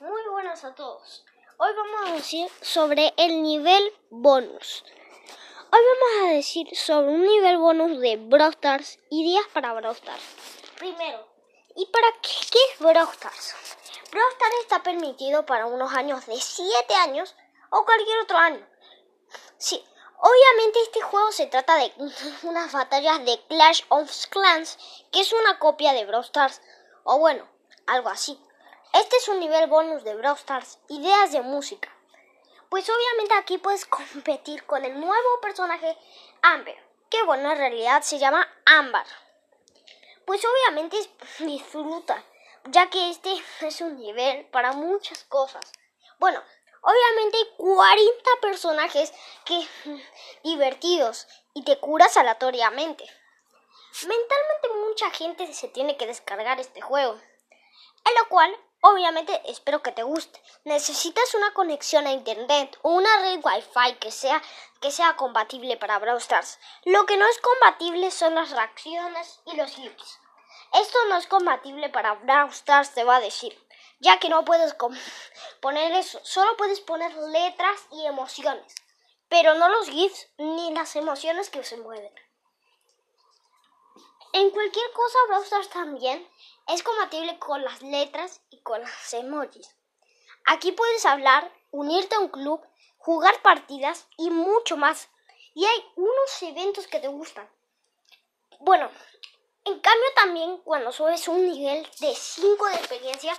Muy buenas a todos. Hoy vamos a decir sobre el nivel bonus. Hoy vamos a decir sobre un nivel bonus de Brawl Stars y días para Brawl Stars. Primero, ¿y para qué, qué es Brawl Stars? Brawl Stars está permitido para unos años de 7 años o cualquier otro año. Sí, obviamente este juego se trata de unas batallas de Clash of Clans, que es una copia de Brawl Stars, o bueno, algo así. Este es un nivel bonus de Brawl Stars, ideas de música. Pues obviamente aquí puedes competir con el nuevo personaje Amber, que bueno, en realidad se llama Amber. Pues obviamente disfruta, ya que este es un nivel para muchas cosas. Bueno, obviamente hay 40 personajes que divertidos y te curas aleatoriamente. Mentalmente mucha gente se tiene que descargar este juego, en lo cual Obviamente espero que te guste. Necesitas una conexión a internet o una red wifi que sea, que sea compatible para Brawl Stars. Lo que no es compatible son las reacciones y los clips. Esto no es compatible para Brawl Stars, te va a decir, ya que no puedes poner eso, solo puedes poner letras y emociones, pero no los GIFs ni las emociones que se mueven. En cualquier cosa Brawl también es compatible con las letras y con las emojis. Aquí puedes hablar, unirte a un club, jugar partidas y mucho más. Y hay unos eventos que te gustan. Bueno, en cambio también cuando subes un nivel de 5 de experiencia,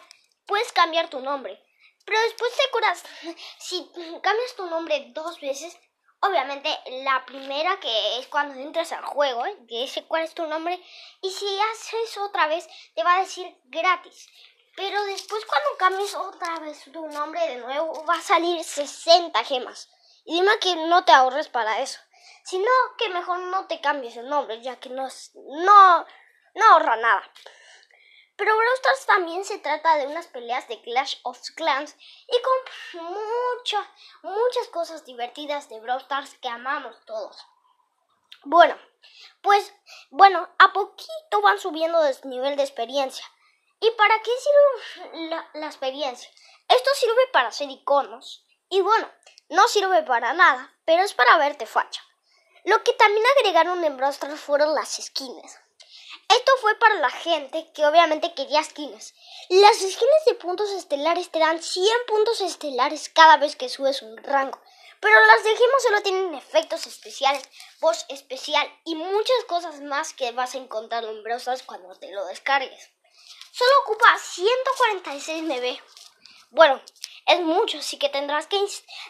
puedes cambiar tu nombre. Pero después te curas. Si cambias tu nombre dos veces, Obviamente, la primera que es cuando entras al juego, ¿eh? que dice cuál es tu nombre, y si haces otra vez, te va a decir gratis. Pero después, cuando cambies otra vez tu nombre de nuevo, va a salir 60 gemas. Y dime que no te ahorres para eso. Sino que mejor no te cambies el nombre, ya que no, no, no ahorra nada. Pero Brawl Stars también se trata de unas peleas de Clash of Clans y con muchas, muchas cosas divertidas de Brawl Stars que amamos todos. Bueno, pues, bueno, a poquito van subiendo de nivel de experiencia. ¿Y para qué sirve la, la experiencia? Esto sirve para hacer iconos. Y bueno, no sirve para nada, pero es para verte facha. Lo que también agregaron en Brawl Stars fueron las skins. Esto fue para la gente que obviamente quería skins. Las skins de puntos estelares te dan 100 puntos estelares cada vez que subes un rango. Pero las de gemas solo tienen efectos especiales, voz especial y muchas cosas más que vas a encontrar en cuando te lo descargues. Solo ocupa 146 MB. Bueno, es mucho, así que tendrás que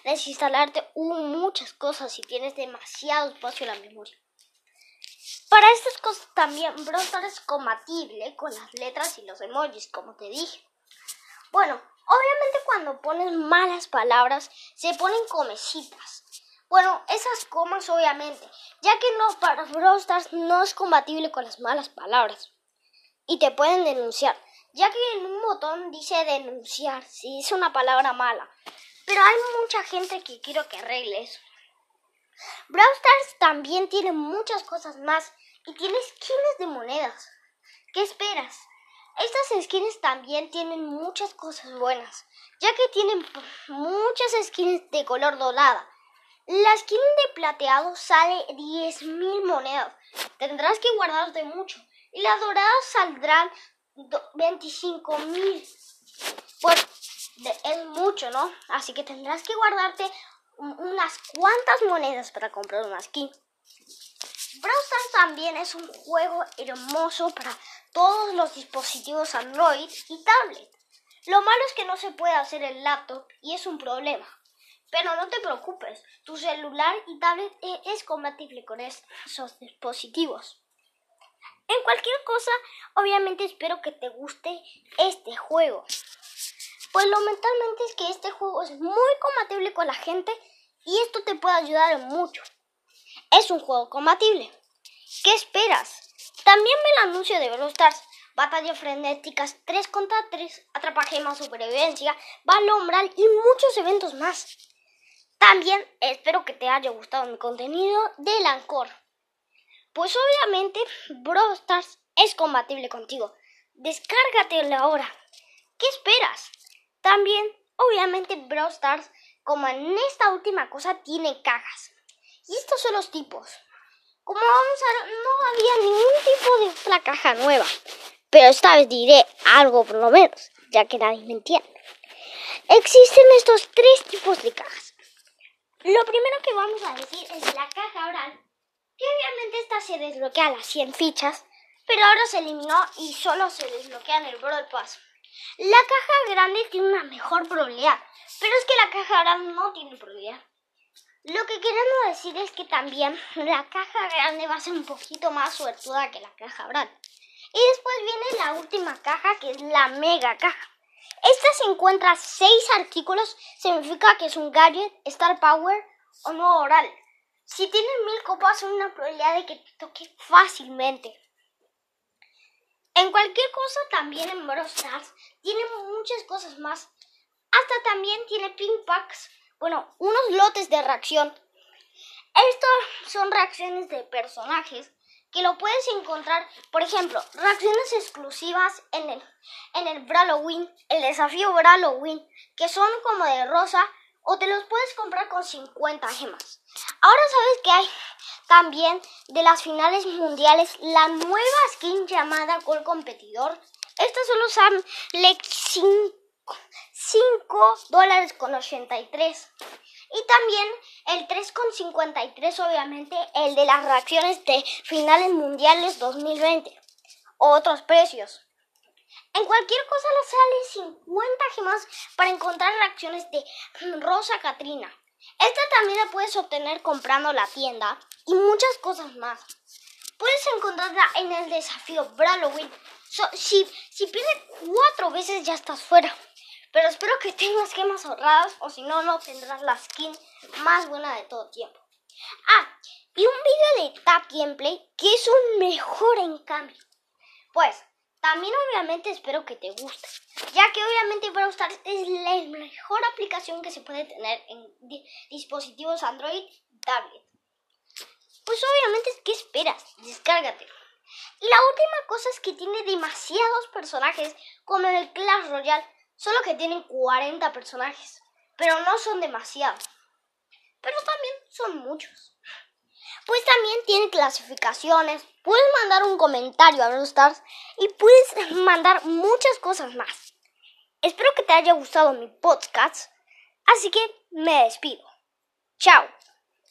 desinstalarte muchas cosas si tienes demasiado espacio en la memoria. Para estas cosas también Brawl es compatible con las letras y los emojis, como te dije. Bueno, obviamente cuando pones malas palabras se ponen comecitas. Bueno, esas comas obviamente, ya que no para Brawl no es compatible con las malas palabras. Y te pueden denunciar, ya que en un botón dice denunciar si es una palabra mala. Pero hay mucha gente que quiero que arregle eso. Brawl Stars también tiene muchas cosas más y tiene skins de monedas. ¿Qué esperas? Estas skins también tienen muchas cosas buenas, ya que tienen muchas skins de color dorada. La skin de plateado sale 10.000 monedas. Tendrás que guardarte mucho. Y las doradas saldrán 25.000. Pues es mucho, ¿no? Así que tendrás que guardarte unas cuantas monedas para comprar una skin. Brawl Stars también es un juego hermoso para todos los dispositivos Android y tablet. Lo malo es que no se puede hacer en laptop y es un problema. Pero no te preocupes, tu celular y tablet e-, es compatible con esos dispositivos. En cualquier cosa, obviamente espero que te guste este juego. Pues lo mentalmente es que este juego es muy compatible con la gente y esto te puede ayudar mucho. Es un juego compatible. ¿Qué esperas? También ve el anuncio de Brawl Stars. Batallas frenéticas 3 contra 3, atrapagemas, supervivencia, balombral y muchos eventos más. También espero que te haya gustado mi contenido del Ancor. Pues obviamente Brawl Stars es compatible contigo. Descárgatelo ahora. ¿Qué esperas? También, obviamente, Brawl Stars, como en esta última cosa, tiene cajas. Y estos son los tipos. Como vamos a ver, no había ningún tipo de otra caja nueva. Pero esta vez diré algo por lo menos, ya que nadie me entiende. Existen estos tres tipos de cajas. Lo primero que vamos a decir es la caja oral, que obviamente esta se desbloquea a las 100 fichas, pero ahora se eliminó y solo se desbloquea en el Brawl Pass. La caja grande tiene una mejor probabilidad, pero es que la caja oral no tiene probabilidad. Lo que queremos decir es que también la caja grande va a ser un poquito más suertuda que la caja oral. Y después viene la última caja, que es la mega caja. Esta se encuentra seis artículos, significa que es un gadget, Star Power o no oral. Si tienes mil copas, hay una probabilidad de que te toque fácilmente. En cualquier cosa, también en Brawl Stars, tiene muchas cosas más. Hasta también tiene pin packs, bueno, unos lotes de reacción. Estos son reacciones de personajes que lo puedes encontrar, por ejemplo, reacciones exclusivas en el, en el Halloween, el desafío Halloween, que son como de rosa, o te los puedes comprar con 50 gemas. Ahora sabes que hay también de las finales mundiales la nueva skin llamada Gol Competidor. Estas solo son 5 dólares con 83. Y también el 3,53, obviamente, el de las reacciones de finales mundiales 2020. Otros precios. En cualquier cosa le sale 50 gemas para encontrar reacciones de Rosa Katrina. Esta también la puedes obtener comprando la tienda y muchas cosas más. Puedes encontrarla en el desafío Halloween. si, si pierdes cuatro veces ya estás fuera. Pero espero que tengas gemas ahorradas o si no, no tendrás la skin más buena de todo tiempo. Ah, y un video de Tap Gameplay que es un mejor en. Pues, también obviamente espero que te guste, ya que obviamente Brawl Stars es la mejor aplicación que se puede tener en dispositivos Android tablet. Pues obviamente, ¿qué esperas? Descárgate. Y la última cosa es que tiene demasiados personajes como en el Clash Royale Solo que tienen 40 personajes. Pero no son demasiados. Pero también son muchos. Pues también tiene clasificaciones. Puedes mandar un comentario a Brawl Stars y puedes mandar muchas cosas más. Espero que te haya gustado mi podcast. Así que me despido. Chao.